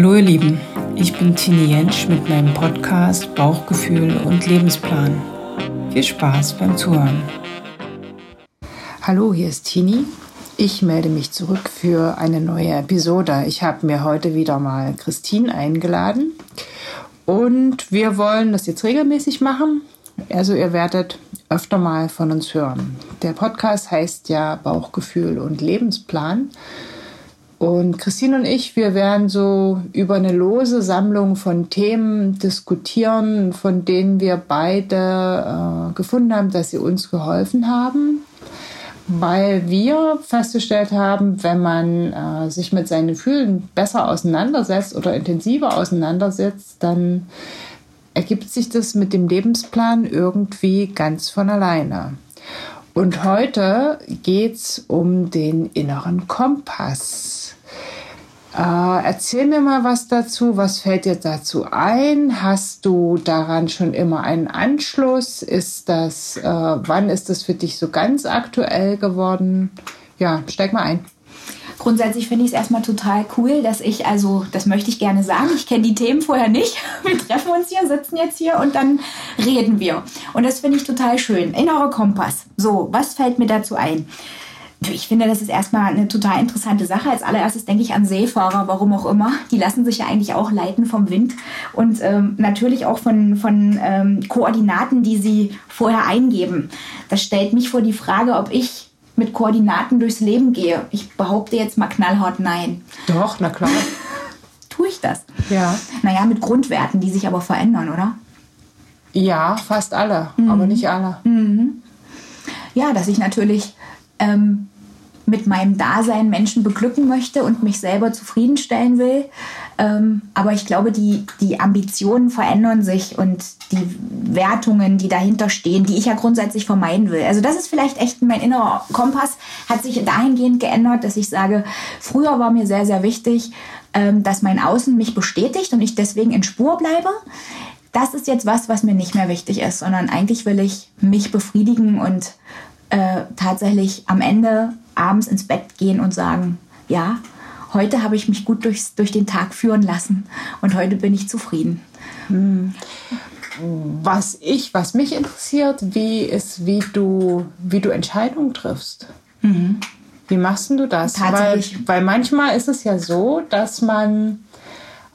Hallo ihr Lieben, ich bin Tini Jentsch mit meinem Podcast Bauchgefühl und Lebensplan. Viel Spaß beim Zuhören. Hallo, hier ist Tini. Ich melde mich zurück für eine neue Episode. Ich habe mir heute wieder mal Christine eingeladen und wir wollen das jetzt regelmäßig machen. Also ihr werdet öfter mal von uns hören. Der Podcast heißt ja Bauchgefühl und Lebensplan. Und Christine und ich, wir werden so über eine lose Sammlung von Themen diskutieren, von denen wir beide äh, gefunden haben, dass sie uns geholfen haben, weil wir festgestellt haben, wenn man äh, sich mit seinen Gefühlen besser auseinandersetzt oder intensiver auseinandersetzt, dann ergibt sich das mit dem Lebensplan irgendwie ganz von alleine. Und heute geht es um den inneren Kompass. Äh, erzähl mir mal was dazu. Was fällt dir dazu ein? Hast du daran schon immer einen Anschluss? Ist das, äh, wann ist das für dich so ganz aktuell geworden? Ja, steig mal ein. Grundsätzlich finde ich es erstmal total cool, dass ich, also das möchte ich gerne sagen, ich kenne die Themen vorher nicht. Wir treffen uns hier, sitzen jetzt hier und dann reden wir. Und das finde ich total schön. Innerer Kompass. So, was fällt mir dazu ein? Ich finde, das ist erstmal eine total interessante Sache. Als allererstes denke ich an Seefahrer, warum auch immer. Die lassen sich ja eigentlich auch leiten vom Wind und ähm, natürlich auch von, von ähm, Koordinaten, die sie vorher eingeben. Das stellt mich vor die Frage, ob ich mit Koordinaten durchs Leben gehe. Ich behaupte jetzt mal knallhart nein. Doch, na klar. Tue ich das? Ja. Naja, mit Grundwerten, die sich aber verändern, oder? Ja, fast alle, mhm. aber nicht alle. Mhm. Ja, dass ich natürlich ähm, mit meinem Dasein Menschen beglücken möchte und mich selber zufriedenstellen will. Ähm, aber ich glaube, die, die Ambitionen verändern sich und die Wertungen, die dahinter stehen, die ich ja grundsätzlich vermeiden will. Also das ist vielleicht echt mein innerer Kompass, hat sich dahingehend geändert, dass ich sage, früher war mir sehr, sehr wichtig, ähm, dass mein Außen mich bestätigt und ich deswegen in Spur bleibe das ist jetzt was, was mir nicht mehr wichtig ist, sondern eigentlich will ich mich befriedigen und äh, tatsächlich am Ende abends ins Bett gehen und sagen, ja, heute habe ich mich gut durchs, durch den Tag führen lassen und heute bin ich zufrieden. Hm. Was ich, was mich interessiert, wie ist, wie du, wie du Entscheidungen triffst. Mhm. Wie machst du das? Tatsächlich. Weil, weil manchmal ist es ja so, dass man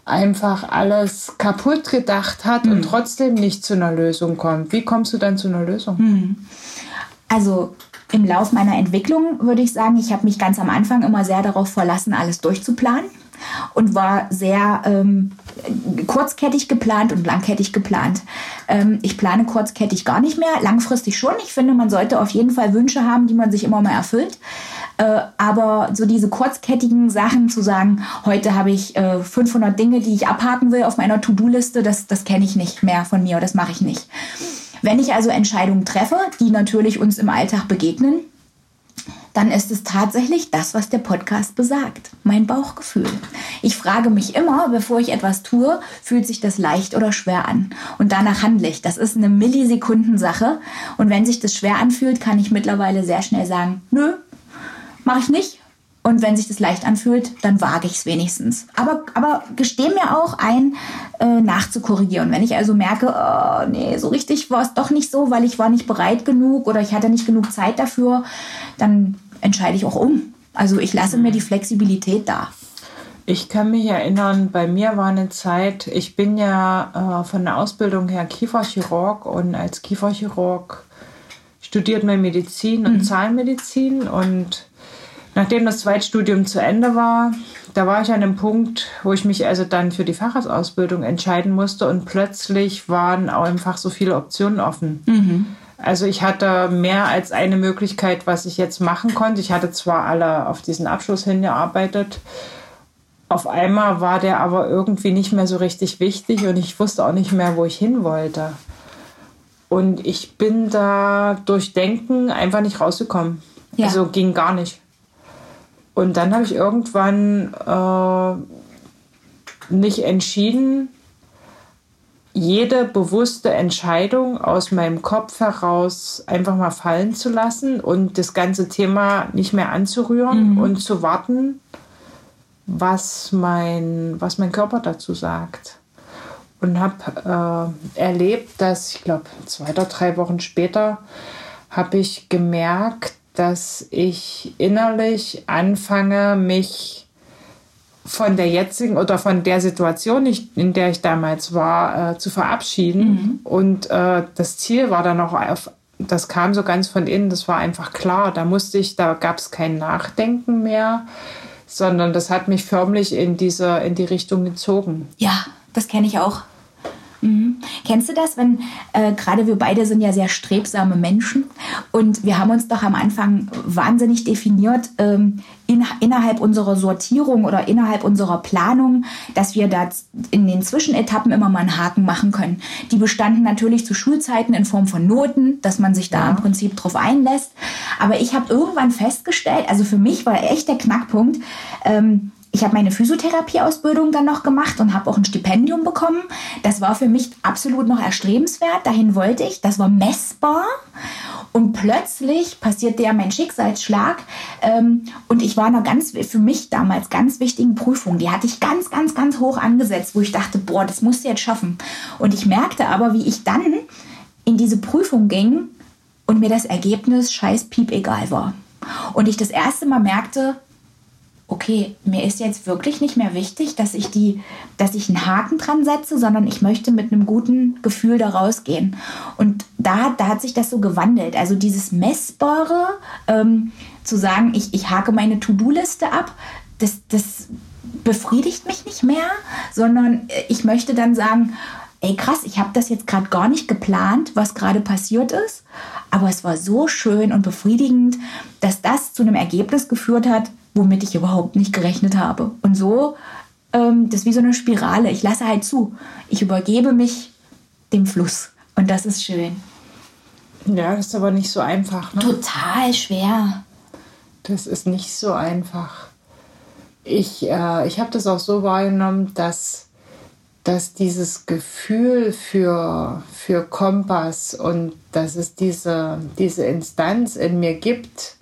einfach alles kaputt gedacht hat mhm. und trotzdem nicht zu einer Lösung kommt. Wie kommst du dann zu einer Lösung? Mhm. Also im Lauf meiner Entwicklung würde ich sagen, ich habe mich ganz am Anfang immer sehr darauf verlassen, alles durchzuplanen und war sehr ähm, kurzkettig geplant und langkettig geplant. Ähm, ich plane kurzkettig gar nicht mehr, langfristig schon. Ich finde, man sollte auf jeden Fall Wünsche haben, die man sich immer mal erfüllt. Äh, aber so diese kurzkettigen Sachen zu sagen, heute habe ich äh, 500 Dinge, die ich abhaken will auf meiner To-Do-Liste, das, das kenne ich nicht mehr von mir, das mache ich nicht. Wenn ich also Entscheidungen treffe, die natürlich uns im Alltag begegnen, dann ist es tatsächlich das, was der Podcast besagt. Mein Bauchgefühl. Ich frage mich immer, bevor ich etwas tue, fühlt sich das leicht oder schwer an? Und danach handle ich. Das ist eine Millisekundensache. Und wenn sich das schwer anfühlt, kann ich mittlerweile sehr schnell sagen, nö, mache ich nicht. Und wenn sich das leicht anfühlt, dann wage ich es wenigstens. Aber, aber gestehe mir auch ein, äh, nachzukorrigieren. Wenn ich also merke, oh, nee, so richtig war es doch nicht so, weil ich war nicht bereit genug oder ich hatte nicht genug Zeit dafür, dann entscheide ich auch um. Also ich lasse mir die Flexibilität da. Ich kann mich erinnern, bei mir war eine Zeit, ich bin ja äh, von der Ausbildung her Kieferchirurg und als Kieferchirurg studiert man Medizin und mhm. Zahnmedizin und Nachdem das Zweitstudium zu Ende war, da war ich an einem Punkt, wo ich mich also dann für die Facharztausbildung entscheiden musste und plötzlich waren auch einfach so viele Optionen offen. Mhm. Also ich hatte mehr als eine Möglichkeit, was ich jetzt machen konnte. Ich hatte zwar alle auf diesen Abschluss hingearbeitet, auf einmal war der aber irgendwie nicht mehr so richtig wichtig und ich wusste auch nicht mehr, wo ich hin wollte. Und ich bin da durch Denken einfach nicht rausgekommen. Ja. Also ging gar nicht. Und dann habe ich irgendwann äh, nicht entschieden, jede bewusste Entscheidung aus meinem Kopf heraus einfach mal fallen zu lassen und das ganze Thema nicht mehr anzurühren mhm. und zu warten, was mein, was mein Körper dazu sagt. Und habe äh, erlebt, dass ich glaube, zwei oder drei Wochen später habe ich gemerkt, dass ich innerlich anfange, mich von der jetzigen oder von der Situation, in der ich damals war, äh, zu verabschieden. Mhm. Und äh, das Ziel war dann auch auf, das kam so ganz von innen, das war einfach klar. Da musste ich, da gab es kein Nachdenken mehr, sondern das hat mich förmlich in diese, in die Richtung gezogen. Ja, das kenne ich auch. Mhm. Kennst du das, wenn äh, gerade wir beide sind ja sehr strebsame Menschen und wir haben uns doch am Anfang wahnsinnig definiert ähm, in, innerhalb unserer Sortierung oder innerhalb unserer Planung, dass wir da in den Zwischenetappen immer mal einen Haken machen können. Die bestanden natürlich zu Schulzeiten in Form von Noten, dass man sich da ja. im Prinzip drauf einlässt. Aber ich habe irgendwann festgestellt, also für mich war echt der Knackpunkt, ähm, ich habe meine Physiotherapieausbildung dann noch gemacht und habe auch ein Stipendium bekommen. Das war für mich absolut noch erstrebenswert. Dahin wollte ich. Das war messbar. Und plötzlich passierte ja mein Schicksalsschlag. Ähm, und ich war in einer ganz, für mich damals ganz wichtigen Prüfung. Die hatte ich ganz, ganz, ganz hoch angesetzt, wo ich dachte, boah, das musst du jetzt schaffen. Und ich merkte aber, wie ich dann in diese Prüfung ging und mir das Ergebnis scheiß piep egal war. Und ich das erste Mal merkte, okay, mir ist jetzt wirklich nicht mehr wichtig, dass ich die, dass ich einen Haken dran setze, sondern ich möchte mit einem guten Gefühl da rausgehen. Und da, da hat sich das so gewandelt. Also dieses Messbare, ähm, zu sagen, ich, ich hake meine To-Do-Liste ab, das, das befriedigt mich nicht mehr, sondern ich möchte dann sagen, ey krass, ich habe das jetzt gerade gar nicht geplant, was gerade passiert ist, aber es war so schön und befriedigend, dass das zu einem Ergebnis geführt hat, womit ich überhaupt nicht gerechnet habe. Und so, ähm, das ist wie so eine Spirale. Ich lasse halt zu. Ich übergebe mich dem Fluss. Und das ist schön. Ja, das ist aber nicht so einfach. Ne? Total schwer. Das ist nicht so einfach. Ich, äh, ich habe das auch so wahrgenommen, dass, dass dieses Gefühl für, für Kompass und dass es diese, diese Instanz in mir gibt,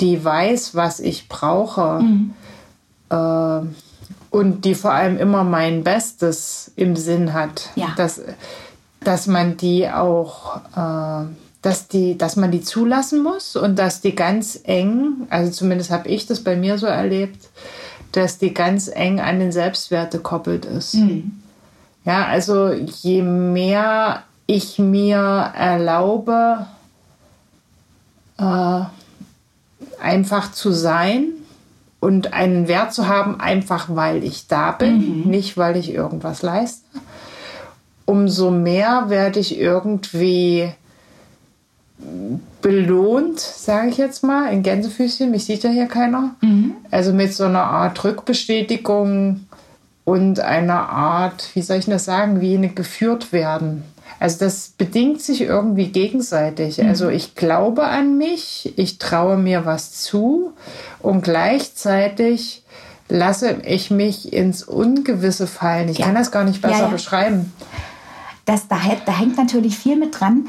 die weiß, was ich brauche mhm. äh, und die vor allem immer mein Bestes im Sinn hat. Ja. Dass, dass man die auch, äh, dass, die, dass man die zulassen muss und dass die ganz eng, also zumindest habe ich das bei mir so erlebt, dass die ganz eng an den Selbstwert gekoppelt ist. Mhm. Ja, also je mehr ich mir erlaube, äh, einfach zu sein und einen Wert zu haben, einfach weil ich da bin, mhm. nicht weil ich irgendwas leiste. Umso mehr werde ich irgendwie belohnt, sage ich jetzt mal, in Gänsefüßchen, mich sieht ja hier keiner. Mhm. Also mit so einer Art Rückbestätigung und einer Art, wie soll ich das sagen, wie eine geführt werden. Also das bedingt sich irgendwie gegenseitig. Mhm. Also ich glaube an mich, ich traue mir was zu und gleichzeitig lasse ich mich ins Ungewisse fallen. Ich ja. kann das gar nicht besser ja, ja. beschreiben. Das, da, da hängt natürlich viel mit dran.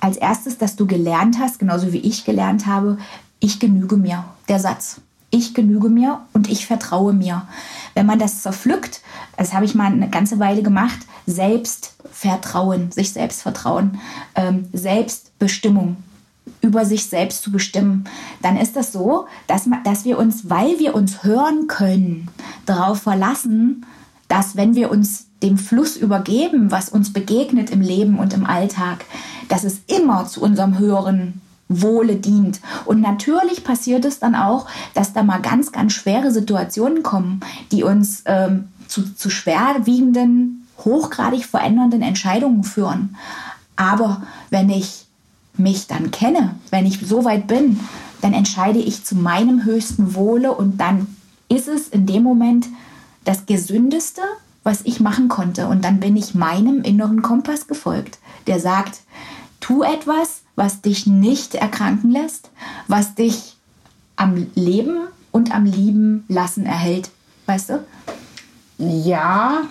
Als erstes, dass du gelernt hast, genauso wie ich gelernt habe, ich genüge mir, der Satz. Ich genüge mir und ich vertraue mir. Wenn man das zerpflückt, das habe ich mal eine ganze Weile gemacht, Selbstvertrauen, sich selbst vertrauen, ähm, Selbstbestimmung, über sich selbst zu bestimmen, dann ist das so, dass, dass wir uns, weil wir uns hören können, darauf verlassen, dass wenn wir uns dem Fluss übergeben, was uns begegnet im Leben und im Alltag, dass es immer zu unserem höheren Wohle dient. Und natürlich passiert es dann auch, dass da mal ganz, ganz schwere Situationen kommen, die uns ähm, zu, zu schwerwiegenden, hochgradig verändernden Entscheidungen führen. Aber wenn ich mich dann kenne, wenn ich so weit bin, dann entscheide ich zu meinem höchsten Wohle und dann ist es in dem Moment das Gesündeste, was ich machen konnte. Und dann bin ich meinem inneren Kompass gefolgt, der sagt, tu etwas, was dich nicht erkranken lässt, was dich am Leben und am Lieben lassen erhält. Weißt du? Ja,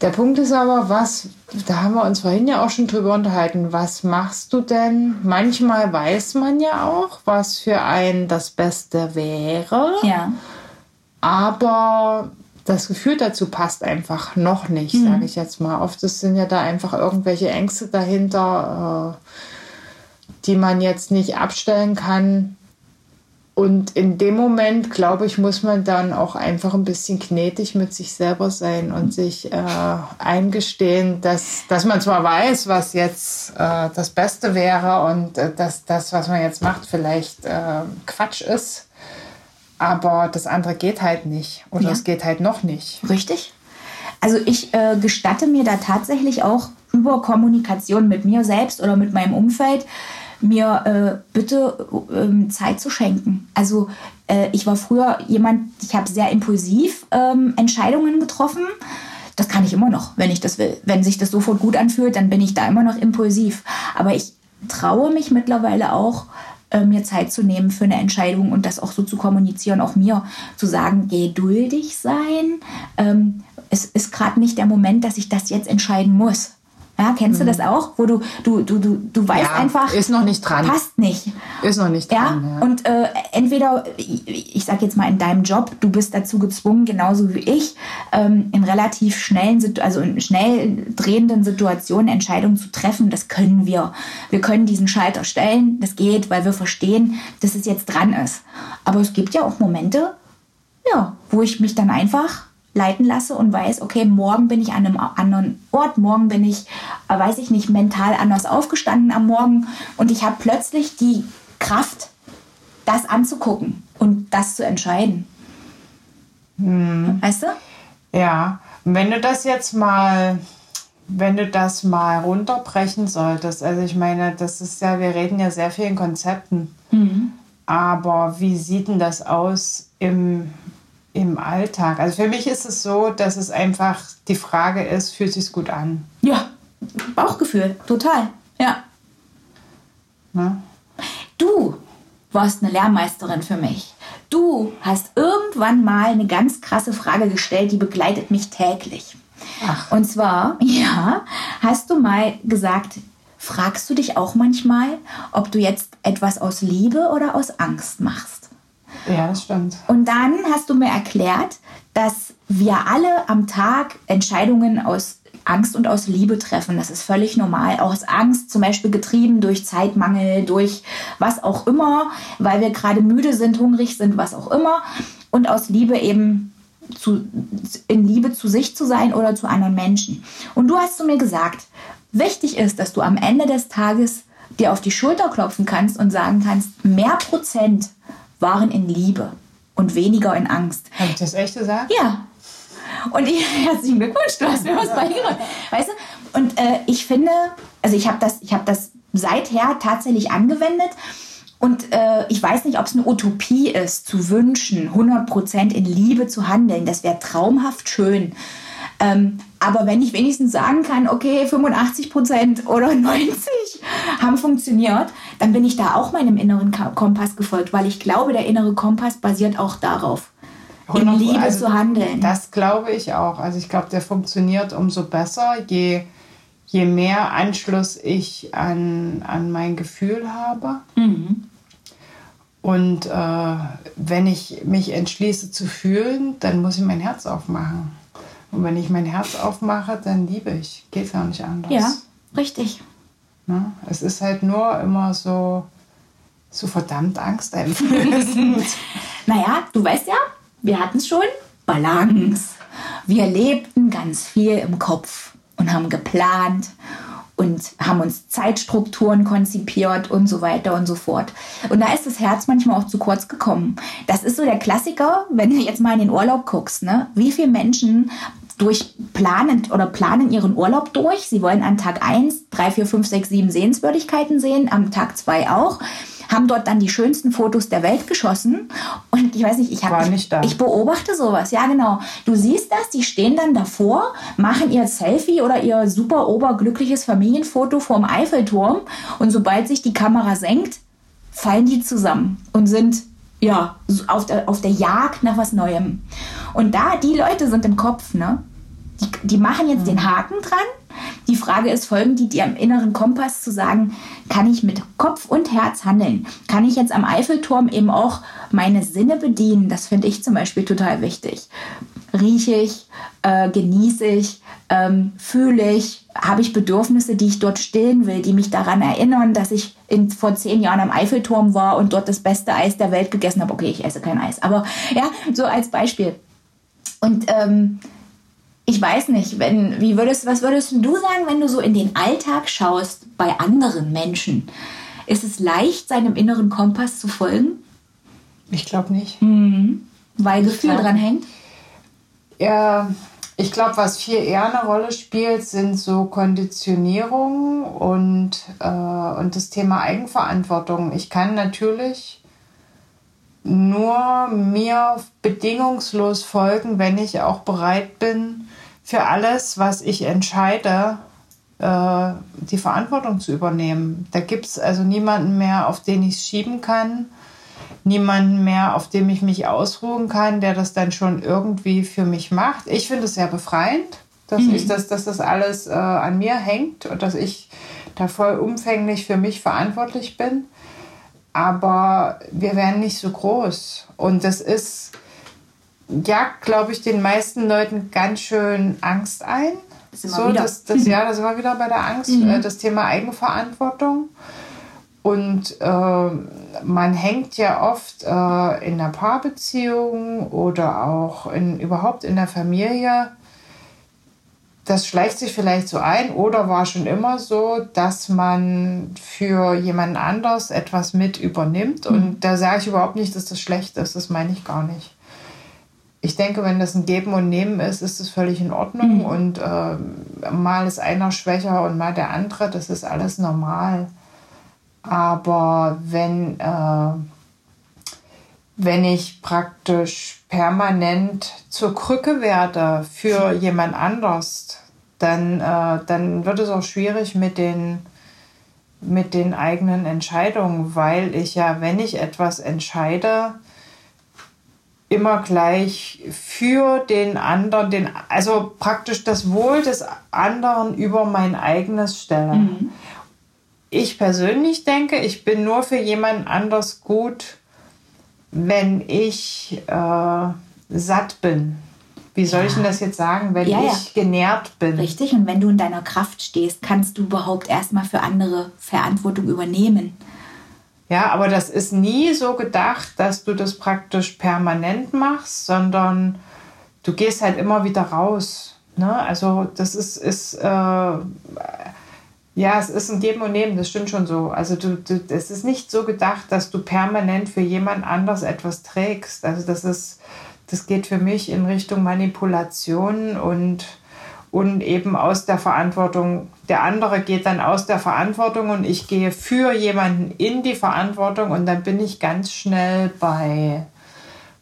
der Punkt ist aber, was, da haben wir uns vorhin ja auch schon drüber unterhalten, was machst du denn? Manchmal weiß man ja auch, was für einen das Beste wäre. Ja. aber das Gefühl dazu passt einfach noch nicht, mhm. sage ich jetzt mal. Oft sind ja da einfach irgendwelche Ängste dahinter, äh, die man jetzt nicht abstellen kann. Und in dem Moment, glaube ich, muss man dann auch einfach ein bisschen gnädig mit sich selber sein und sich äh, eingestehen, dass, dass man zwar weiß, was jetzt äh, das Beste wäre und äh, dass das, was man jetzt macht, vielleicht äh, Quatsch ist, aber das andere geht halt nicht oder ja. es geht halt noch nicht. Richtig. Also ich äh, gestatte mir da tatsächlich auch über Kommunikation mit mir selbst oder mit meinem Umfeld mir äh, bitte äh, Zeit zu schenken. Also äh, ich war früher jemand, ich habe sehr impulsiv ähm, Entscheidungen getroffen. Das kann ich immer noch, wenn ich das will. Wenn sich das sofort gut anfühlt, dann bin ich da immer noch impulsiv. Aber ich traue mich mittlerweile auch, äh, mir Zeit zu nehmen für eine Entscheidung und das auch so zu kommunizieren, auch mir zu sagen, geduldig sein. Ähm, es ist gerade nicht der Moment, dass ich das jetzt entscheiden muss. Ja, kennst mhm. du das auch? Wo du, du, du, du, du weißt ja, einfach. Ist noch nicht dran. Passt nicht. Ist noch nicht dran. Ja. ja. Und äh, entweder, ich, ich sag jetzt mal in deinem Job, du bist dazu gezwungen, genauso wie ich, ähm, in relativ schnellen, also in schnell drehenden Situationen Entscheidungen zu treffen. Das können wir. Wir können diesen Schalter stellen. Das geht, weil wir verstehen, dass es jetzt dran ist. Aber es gibt ja auch Momente, ja, wo ich mich dann einfach leiten lasse und weiß, okay, morgen bin ich an einem anderen Ort, morgen bin ich, äh, weiß ich nicht, mental anders aufgestanden am Morgen und ich habe plötzlich die Kraft, das anzugucken und das zu entscheiden. Hm. Weißt du? Ja, wenn du das jetzt mal, wenn du das mal runterbrechen solltest, also ich meine, das ist ja, wir reden ja sehr viel in Konzepten, mhm. aber wie sieht denn das aus im im Alltag? Also für mich ist es so, dass es einfach die Frage ist, fühlt sich gut an? Ja, Bauchgefühl, total. Ja. Na? Du warst eine Lehrmeisterin für mich. Du hast irgendwann mal eine ganz krasse Frage gestellt, die begleitet mich täglich. Ach. Und zwar, ja, hast du mal gesagt, fragst du dich auch manchmal, ob du jetzt etwas aus Liebe oder aus Angst machst? Ja, das stimmt. Und dann hast du mir erklärt, dass wir alle am Tag Entscheidungen aus Angst und aus Liebe treffen. Das ist völlig normal. Aus Angst, zum Beispiel getrieben durch Zeitmangel, durch was auch immer, weil wir gerade müde sind, hungrig sind, was auch immer. Und aus Liebe eben zu, in Liebe zu sich zu sein oder zu anderen Menschen. Und du hast zu mir gesagt, wichtig ist, dass du am Ende des Tages dir auf die Schulter klopfen kannst und sagen kannst, mehr Prozent waren in Liebe und weniger in Angst. Habe ich das echt gesagt? Ja. Und ich, herzlichen Glückwunsch, du hast mir was beigebracht. Weißt du? Und äh, ich finde, also ich habe das, hab das seither tatsächlich angewendet. Und äh, ich weiß nicht, ob es eine Utopie ist, zu wünschen, 100% in Liebe zu handeln. Das wäre traumhaft schön. Ähm, aber wenn ich wenigstens sagen kann, okay, 85 Prozent oder 90 haben funktioniert, dann bin ich da auch meinem inneren Kompass gefolgt, weil ich glaube, der innere Kompass basiert auch darauf, in Liebe also, zu handeln. Das glaube ich auch. Also ich glaube, der funktioniert umso besser, je, je mehr Anschluss ich an, an mein Gefühl habe. Mhm. Und äh, wenn ich mich entschließe zu fühlen, dann muss ich mein Herz aufmachen. Und wenn ich mein Herz aufmache, dann liebe ich. Geht gar nicht anders. Ja, richtig. Ne? Es ist halt nur immer so, so verdammt angsteinflößend. naja, du weißt ja, wir hatten es schon. Balance. Wir lebten ganz viel im Kopf und haben geplant und haben uns Zeitstrukturen konzipiert und so weiter und so fort. Und da ist das Herz manchmal auch zu kurz gekommen. Das ist so der Klassiker, wenn du jetzt mal in den Urlaub guckst. Ne? Wie viele Menschen durch planen oder planen ihren Urlaub durch. Sie wollen an Tag 1 3, 4, 5, 6, 7 Sehenswürdigkeiten sehen, am Tag 2 auch. Haben dort dann die schönsten Fotos der Welt geschossen. Und ich weiß nicht, ich, hab, nicht ich, ich beobachte sowas. Ja, genau. Du siehst das, die stehen dann davor, machen ihr Selfie oder ihr super oberglückliches Familienfoto vorm Eiffelturm. Und sobald sich die Kamera senkt, fallen die zusammen und sind ja, auf der, auf der Jagd nach was Neuem. Und da, die Leute sind im Kopf, ne? Die, die machen jetzt mhm. den Haken dran, Die Frage ist, folgen die dir am inneren Kompass zu sagen, kann ich mit Kopf und Herz handeln? Kann ich jetzt am Eiffelturm eben auch meine Sinne bedienen? Das finde ich zum Beispiel total wichtig. Rieche ich, äh, genieße ich, ähm, fühle ich, habe ich Bedürfnisse, die ich dort stillen will, die mich daran erinnern, dass ich in, vor zehn Jahren am Eiffelturm war und dort das beste Eis der Welt gegessen habe. Okay, ich esse kein Eis, aber ja, so als Beispiel. Und ähm, ich weiß nicht, wenn, wie würdest, was würdest du sagen, wenn du so in den Alltag schaust bei anderen Menschen? Ist es leicht, seinem inneren Kompass zu folgen? Ich glaube nicht. Mhm. Weil Gefühl dran hängt? Ja, ich glaube, was viel eher eine Rolle spielt, sind so Konditionierung und, äh, und das Thema Eigenverantwortung. Ich kann natürlich nur mir bedingungslos folgen, wenn ich auch bereit bin, für alles, was ich entscheide, äh, die Verantwortung zu übernehmen. Da gibt es also niemanden mehr, auf den ich es schieben kann, niemanden mehr, auf dem ich mich ausruhen kann, der das dann schon irgendwie für mich macht. Ich finde es sehr befreiend, dass, mhm. ich das, dass das alles äh, an mir hängt und dass ich da vollumfänglich für mich verantwortlich bin. Aber wir werden nicht so groß. Und das ist jagt, glaube ich, den meisten Leuten ganz schön Angst ein. So, das, das, ja, da sind wir wieder bei der Angst, mhm. Äh, das Thema Eigenverantwortung. Und äh, man hängt ja oft äh, in einer Paarbeziehung oder auch in, überhaupt in der Familie. Das schleicht sich vielleicht so ein oder war schon immer so, dass man für jemanden anders etwas mit übernimmt. Mhm. Und da sage ich überhaupt nicht, dass das schlecht ist. Das meine ich gar nicht ich denke, wenn das ein Geben und Nehmen ist, ist es völlig in Ordnung. Mhm. Und äh, mal ist einer schwächer und mal der andere, das ist alles normal. Aber wenn, äh, wenn ich praktisch permanent zur Krücke werde für jemand anders, dann, äh, dann wird es auch schwierig mit den, mit den eigenen Entscheidungen, weil ich ja, wenn ich etwas entscheide, immer gleich für den anderen, den, also praktisch das Wohl des anderen über mein eigenes stelle. Mhm. Ich persönlich denke, ich bin nur für jemand anders gut, wenn ich äh, satt bin. Wie soll ja. ich denn das jetzt sagen, wenn ja, ich ja. genährt bin? Richtig, und wenn du in deiner Kraft stehst, kannst du überhaupt erstmal für andere Verantwortung übernehmen. Ja, aber das ist nie so gedacht, dass du das praktisch permanent machst, sondern du gehst halt immer wieder raus. Ne? Also das ist, ist äh, ja, es ist ein Geben und Nehmen, das stimmt schon so. Also du, du, es ist nicht so gedacht, dass du permanent für jemand anders etwas trägst. Also das ist, das geht für mich in Richtung Manipulation und und eben aus der Verantwortung. Der andere geht dann aus der Verantwortung und ich gehe für jemanden in die Verantwortung und dann bin ich ganz schnell bei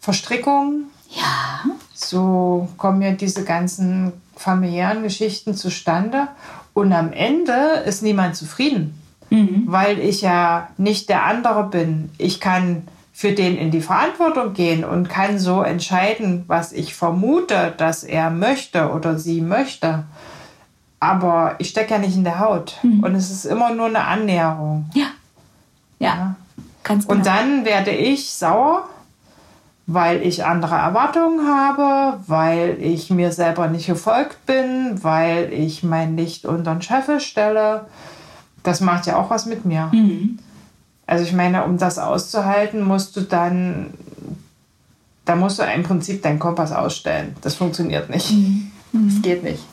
Verstrickung. Ja. So kommen ja diese ganzen familiären Geschichten zustande und am Ende ist niemand zufrieden, mhm. weil ich ja nicht der andere bin. Ich kann für den in die Verantwortung gehen und kann so entscheiden, was ich vermute, dass er möchte oder sie möchte. Aber ich stecke ja nicht in der Haut. Mhm. Und es ist immer nur eine Annäherung. Ja. Ja. ja. Ganz genau. Und dann werde ich sauer, weil ich andere Erwartungen habe, weil ich mir selber nicht gefolgt bin, weil ich mein Licht unter den Scheffel stelle. Das macht ja auch was mit mir. Mhm. Also ich meine, um das auszuhalten, musst du dann, da musst du im Prinzip deinen Kompass ausstellen. Das funktioniert nicht. Mhm. Das mhm. geht nicht.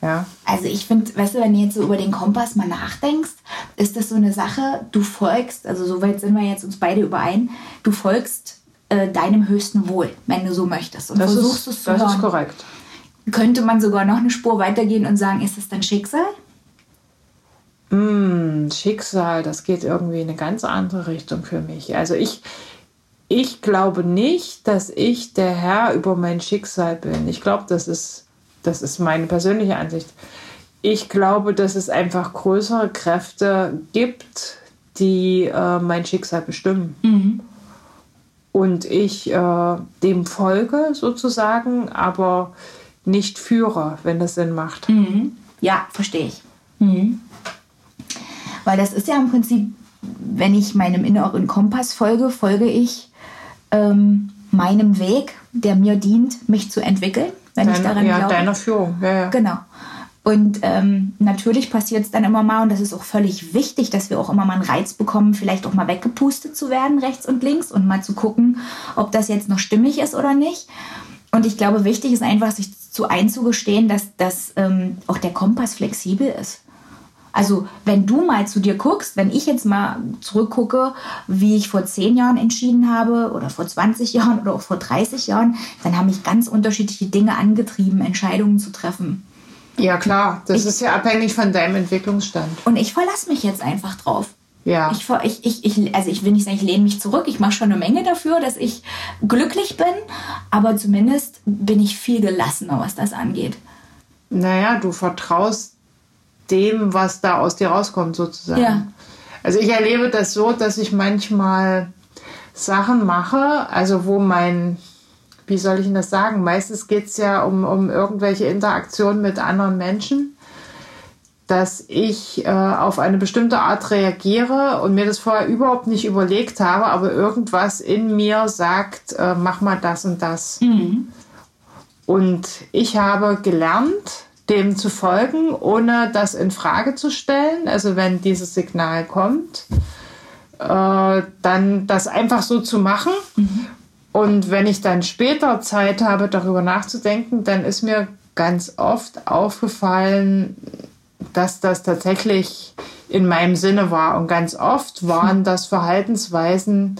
Ja. Also ich finde, weißt du, wenn du jetzt so über den Kompass mal nachdenkst, ist das so eine Sache, du folgst, also soweit sind wir jetzt uns beide überein, du folgst äh, deinem höchsten Wohl, wenn du so möchtest. Und das versuchst es zu das hören. Ist korrekt. Könnte man sogar noch eine Spur weitergehen und sagen, ist es dann Schicksal? Mm, Schicksal, das geht irgendwie in eine ganz andere Richtung für mich. Also ich, ich glaube nicht, dass ich der Herr über mein Schicksal bin. Ich glaube, das ist, das ist meine persönliche Ansicht. Ich glaube, dass es einfach größere Kräfte gibt, die äh, mein Schicksal bestimmen. Mhm. Und ich äh, dem folge sozusagen, aber nicht führe, wenn das Sinn macht. Mhm. Ja, verstehe ich. Mhm. Weil das ist ja im Prinzip, wenn ich meinem inneren Kompass folge, folge ich ähm, meinem Weg, der mir dient, mich zu entwickeln, wenn Deine, ich daran ja, glaube. deiner Führung. Ja, ja. Genau. Und ähm, natürlich passiert es dann immer mal, und das ist auch völlig wichtig, dass wir auch immer mal einen Reiz bekommen, vielleicht auch mal weggepustet zu werden, rechts und links, und mal zu gucken, ob das jetzt noch stimmig ist oder nicht. Und ich glaube, wichtig ist einfach, sich zu einzugestehen, dass, dass ähm, auch der Kompass flexibel ist. Also wenn du mal zu dir guckst, wenn ich jetzt mal zurückgucke, wie ich vor zehn Jahren entschieden habe oder vor 20 Jahren oder auch vor 30 Jahren, dann haben mich ganz unterschiedliche Dinge angetrieben, Entscheidungen zu treffen. Ja, klar. Das ist ja abhängig von deinem Entwicklungsstand. Und ich verlasse mich jetzt einfach drauf. Ja. Ich, ich, ich, ich, also ich will nicht sagen, ich lehne mich zurück. Ich mache schon eine Menge dafür, dass ich glücklich bin. Aber zumindest bin ich viel gelassener, was das angeht. Naja, du vertraust dem, was da aus dir rauskommt, sozusagen. Ja. Also ich erlebe das so, dass ich manchmal Sachen mache, also wo mein, wie soll ich denn das sagen? Meistens geht es ja um, um irgendwelche Interaktionen mit anderen Menschen, dass ich äh, auf eine bestimmte Art reagiere und mir das vorher überhaupt nicht überlegt habe, aber irgendwas in mir sagt, äh, mach mal das und das. Und ich habe gelernt, dem zu folgen, ohne das in Frage zu stellen. Also wenn dieses Signal kommt, äh, dann das einfach so zu machen. Und wenn ich dann später Zeit habe, darüber nachzudenken, dann ist mir ganz oft aufgefallen, dass das tatsächlich in meinem Sinne war. Und ganz oft waren das Verhaltensweisen,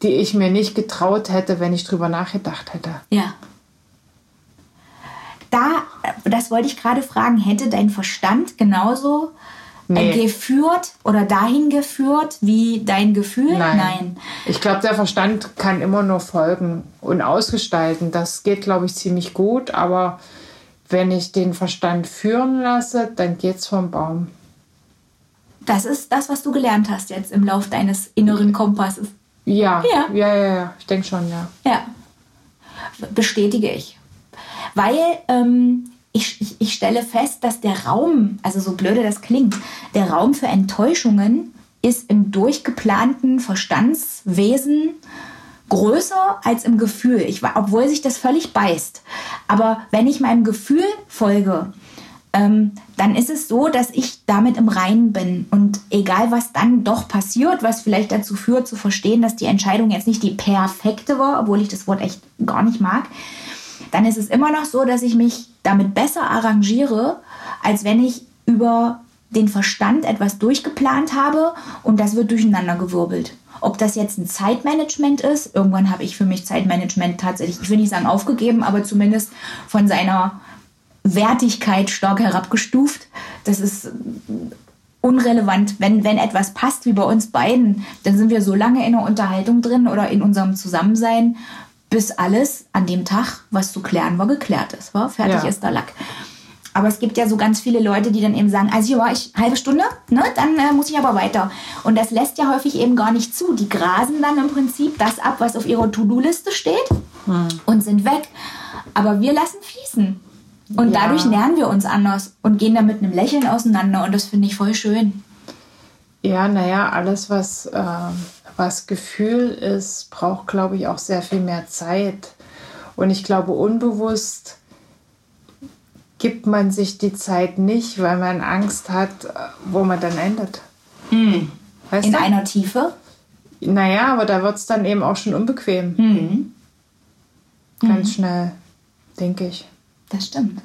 die ich mir nicht getraut hätte, wenn ich drüber nachgedacht hätte. Ja. Da, das wollte ich gerade fragen, hätte dein Verstand genauso Nee. geführt oder dahin geführt wie dein Gefühl? Nein. Ich glaube, der Verstand kann immer nur folgen und ausgestalten. Das geht, glaube ich, ziemlich gut. Aber wenn ich den Verstand führen lasse, dann geht's vom Baum. Das ist das, was du gelernt hast jetzt im Lauf deines inneren Kompasses. Ja, Ja. ja, ja, ja. Ich denke schon, ja. Ja, bestätige ich. Weil ähm, ich, ich, ich stelle fest, dass der Raum, also so blöde das klingt, der Raum für Enttäuschungen ist im durchgeplanten Verstandswesen größer als im Gefühl, ich, obwohl sich das völlig beißt. Aber wenn ich meinem Gefühl folge, ähm, dann ist es so, dass ich damit im Reinen bin. Und egal, was dann doch passiert, was vielleicht dazu führt, zu verstehen, dass die Entscheidung jetzt nicht die perfekte war, obwohl ich das Wort echt gar nicht mag, dann ist es immer noch so, dass ich mich damit besser arrangiere, als wenn ich über den Verstand etwas durchgeplant habe und das wird durcheinander gewirbelt. Ob das jetzt ein Zeitmanagement ist, irgendwann habe ich für mich Zeitmanagement tatsächlich, ich will nicht sagen aufgegeben, aber zumindest von seiner Wertigkeit stark herabgestuft. Das ist unrelevant. Wenn, wenn etwas passt, wie bei uns beiden, dann sind wir so lange in der Unterhaltung drin oder in unserem Zusammensein, bis alles an dem Tag, was zu klären war, geklärt ist. War? Fertig Ja. ist der Lack. Aber es gibt ja so ganz viele Leute, die dann eben sagen, also ja, ich halbe Stunde, ne, dann äh, muss ich aber weiter. Und das lässt ja häufig eben gar nicht zu. Die grasen dann im Prinzip das ab, was auf ihrer To-Do-Liste steht und sind weg. Aber wir lassen fließen. Und Ja. dadurch lernen wir uns anders und gehen dann mit einem Lächeln auseinander. Und das finde ich voll schön. Ja, naja, alles, was, äh, was Gefühl ist, braucht, glaube ich, auch sehr viel mehr Zeit. Und ich glaube, unbewusst gibt man sich die Zeit nicht, weil man Angst hat, wo man dann endet. Weißt In du? einer Tiefe. Naja, aber da wird es dann eben auch schon unbequem. Mhm. Ganz schnell, denke ich. Das stimmt.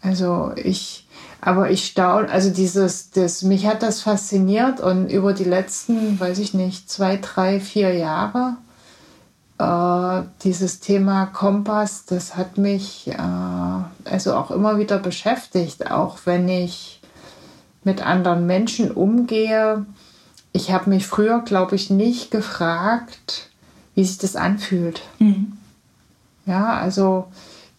Also ich, aber ich staune, also dieses, das, mich hat das fasziniert und über die letzten, weiß ich nicht, zwei, drei, vier Jahre, äh, dieses Thema Kompass, das hat mich äh, also auch immer wieder beschäftigt, auch wenn ich mit anderen Menschen umgehe. Ich habe mich früher, glaube ich, nicht gefragt, wie sich das anfühlt. Ja, also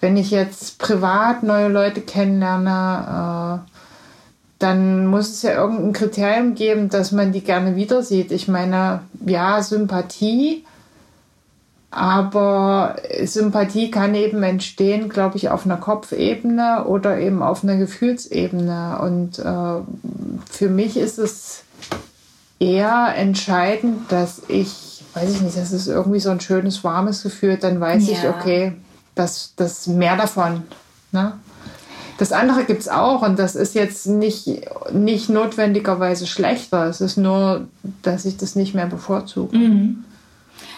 wenn ich jetzt privat neue Leute kennenlerne, äh, dann muss es ja irgendein Kriterium geben, dass man die gerne wieder sieht. Ich meine, ja, Sympathie Aber Sympathie kann eben entstehen, glaube ich, auf einer Kopfebene oder eben auf einer Gefühlsebene. Und äh, für mich ist es eher entscheidend, dass ich, weiß ich nicht, das ist irgendwie so ein schönes, warmes Gefühl, dann weiß ja. ich, okay, das, das mehr davon. Ne? Das andere gibt es auch und das ist jetzt nicht, nicht notwendigerweise schlechter. Es ist nur, dass ich das nicht mehr bevorzuge. Mhm.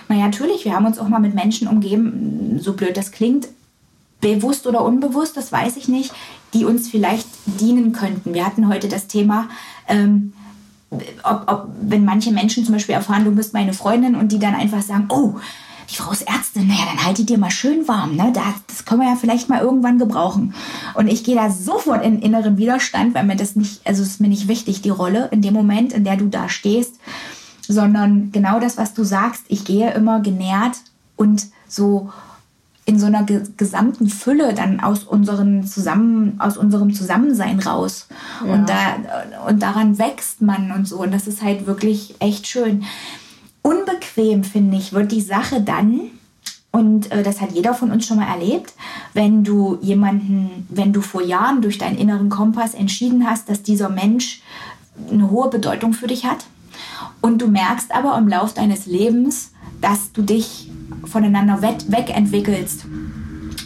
Naja, natürlich, wir haben uns auch mal mit Menschen umgeben, so blöd das klingt, bewusst oder unbewusst, das weiß ich nicht, die uns vielleicht dienen könnten. Wir hatten heute das Thema, ähm, ob, ob, wenn manche Menschen zum Beispiel erfahren, du bist meine Freundin und die dann einfach sagen, oh, die Frau ist Ärztin, naja, dann halt die dir mal schön warm. Ne? Das können wir ja vielleicht mal irgendwann gebrauchen. Und ich gehe da sofort in inneren Widerstand, weil mir das nicht, also es ist mir nicht wichtig, die Rolle in dem Moment, in der du da stehst, sondern genau das, was du sagst, ich gehe immer genährt und so in so einer gesamten Fülle dann aus, unseren Zusammen, aus unserem Zusammensein raus. Ja. Und, da, und daran wächst man und so. Und das ist halt wirklich echt schön. Unbequem, finde ich, wird die Sache dann, und äh, das hat jeder von uns schon mal erlebt, wenn du jemanden, wenn du vor Jahren durch deinen inneren Kompass entschieden hast, dass dieser Mensch eine hohe Bedeutung für dich hat. Und du merkst aber im Lauf deines Lebens, dass du dich voneinander wegentwickelst.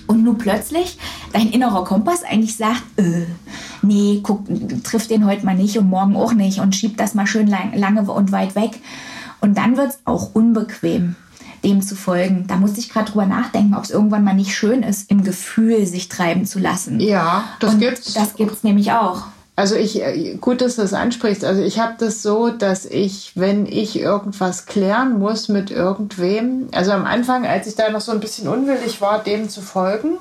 Und nun plötzlich dein innerer Kompass eigentlich sagt, äh, nee, guck, triff den heute mal nicht und morgen auch nicht und schieb das mal schön lang, lange und weit weg. Und dann wird es auch unbequem, dem zu folgen. Da musste ich gerade drüber nachdenken, ob es irgendwann mal nicht schön ist, im Gefühl sich treiben zu lassen. Ja, das Und gibt's. Das gibt's nämlich auch. Also ich, äh, gut, dass du das ansprichst. Also ich habe das so, dass ich, wenn ich irgendwas klären muss mit irgendwem, also am Anfang, als ich da noch so ein bisschen unwillig war, dem zu folgen,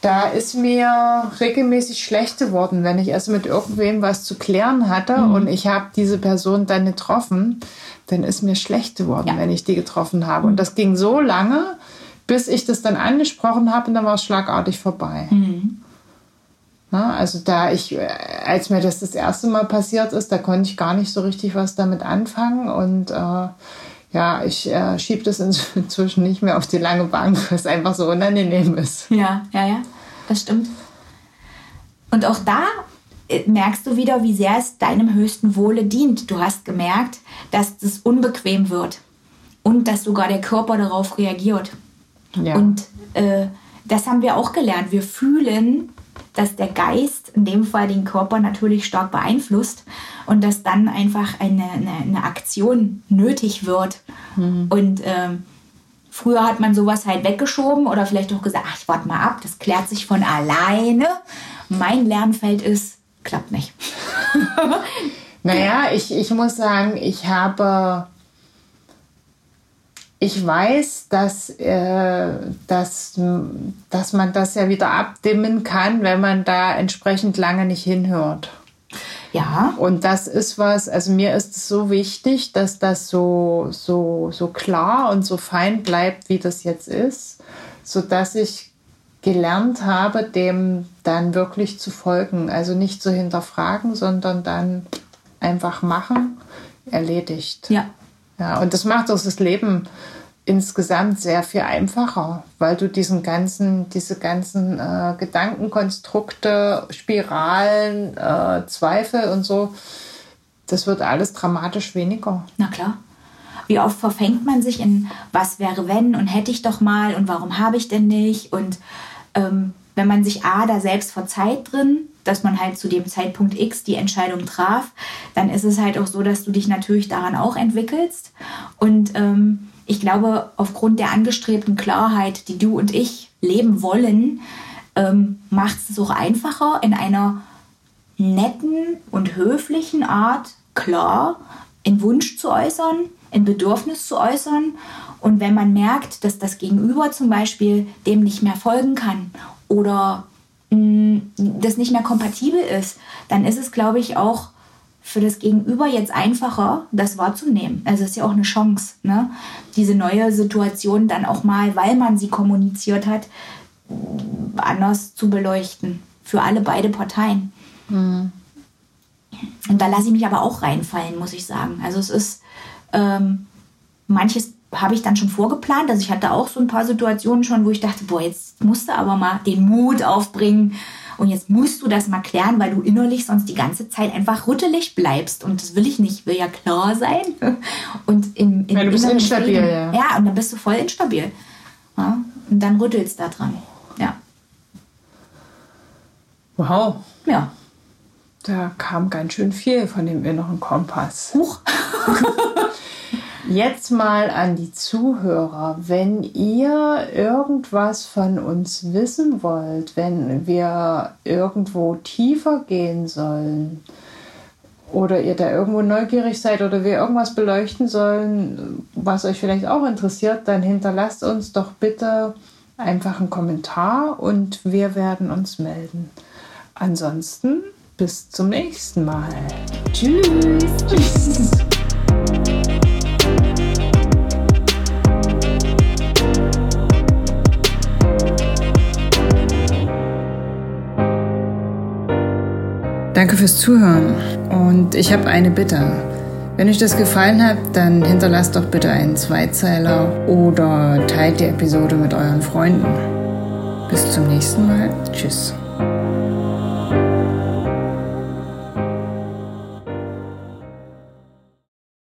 da ist mir regelmäßig schlecht geworden, wenn ich erst mit irgendwem was zu klären hatte mhm. und ich habe diese Person dann getroffen, dann ist mir schlecht geworden, ja. wenn ich die getroffen habe. Und das ging so lange, bis ich das dann angesprochen habe und dann war es schlagartig vorbei. Mhm. Na, also da ich, als mir das das erste Mal passiert ist, da konnte ich gar nicht so richtig was damit anfangen und äh, ja, ich äh, schiebe das inzwischen nicht mehr auf die lange Bank, weil es einfach so unangenehm ist. Ja, ja, ja, das stimmt. Und auch da äh, merkst du wieder, wie sehr es deinem höchsten Wohle dient. Du hast gemerkt, dass es unbequem wird und dass sogar der Körper darauf reagiert. Ja. Und äh, das haben wir auch gelernt. Wir fühlen, dass der Geist in dem Fall den Körper natürlich stark beeinflusst und dass dann einfach eine, eine, eine Aktion nötig wird. Mhm. Und ähm, früher hat man sowas halt weggeschoben oder vielleicht auch gesagt, ach, ich warte mal ab, das klärt sich von alleine. Mein Lernfeld ist, klappt nicht. naja, ich, ich muss sagen, ich habe ich weiß, dass, äh, dass, dass man das ja wieder abdimmen kann, wenn man da entsprechend lange nicht hinhört. Ja. Und das ist was, also mir ist es so wichtig, dass das so, so, so klar und so fein bleibt, wie das jetzt ist, sodass ich gelernt habe, dem dann wirklich zu folgen. Also nicht zu hinterfragen, sondern dann einfach machen, erledigt. Ja. Ja, und das macht auch das Leben insgesamt sehr viel einfacher, weil du diesen ganzen, diese ganzen äh, Gedankenkonstrukte, Spiralen, äh, Zweifel und so, das wird alles dramatisch weniger. Na klar. Wie oft verfängt man sich in was wäre wenn und hätte ich doch mal und warum habe ich denn nicht und ähm, wenn man sich A da selbst verzeiht drin, dass man halt zu dem Zeitpunkt X die Entscheidung traf, dann ist es halt auch so, dass du dich natürlich daran auch entwickelst. Und ähm, ich glaube, aufgrund der angestrebten Klarheit, die du und ich leben wollen, ähm, macht es auch einfacher, in einer netten und höflichen Art klar einen Wunsch zu äußern, ein Bedürfnis zu äußern. Und wenn man merkt, dass das Gegenüber zum Beispiel dem nicht mehr folgen kann oder das nicht mehr kompatibel ist, dann ist es, glaube ich, auch für das Gegenüber jetzt einfacher, das wahrzunehmen. Also es ist ja auch eine Chance, ne? diese neue Situation dann auch mal, weil man sie kommuniziert hat, anders zu beleuchten. Für alle beide Parteien. Mhm. Und da lasse ich mich aber auch reinfallen, muss ich sagen. Also es ist, ähm, manches habe ich dann schon vorgeplant. Also ich hatte auch so ein paar Situationen schon, wo ich dachte, boah, jetzt musst du aber mal den Mut aufbringen und jetzt musst du das mal klären, weil du innerlich sonst die ganze Zeit einfach rüttelig bleibst. Und das will ich nicht, ich will ja klar sein. Und im, im ja, du bist instabil, Frieden, ja. Ja, und dann bist du voll instabil. Ja, und dann rüttelst du da dran. Ja. Wow. Ja. Da kam ganz schön viel von dem inneren Kompass. Huch. Jetzt mal an die Zuhörer. Wenn ihr irgendwas von uns wissen wollt, wenn wir irgendwo tiefer gehen sollen oder ihr da irgendwo neugierig seid oder wir irgendwas beleuchten sollen, was euch vielleicht auch interessiert, dann hinterlasst uns doch bitte einfach einen Kommentar und wir werden uns melden. Ansonsten bis zum nächsten Mal. Tschüss. Tschüss. Danke fürs Zuhören und ich habe eine Bitte. Wenn euch das gefallen hat, dann hinterlasst doch bitte einen Zweizeiler oder teilt die Episode mit euren Freunden. Bis zum nächsten Mal. Tschüss.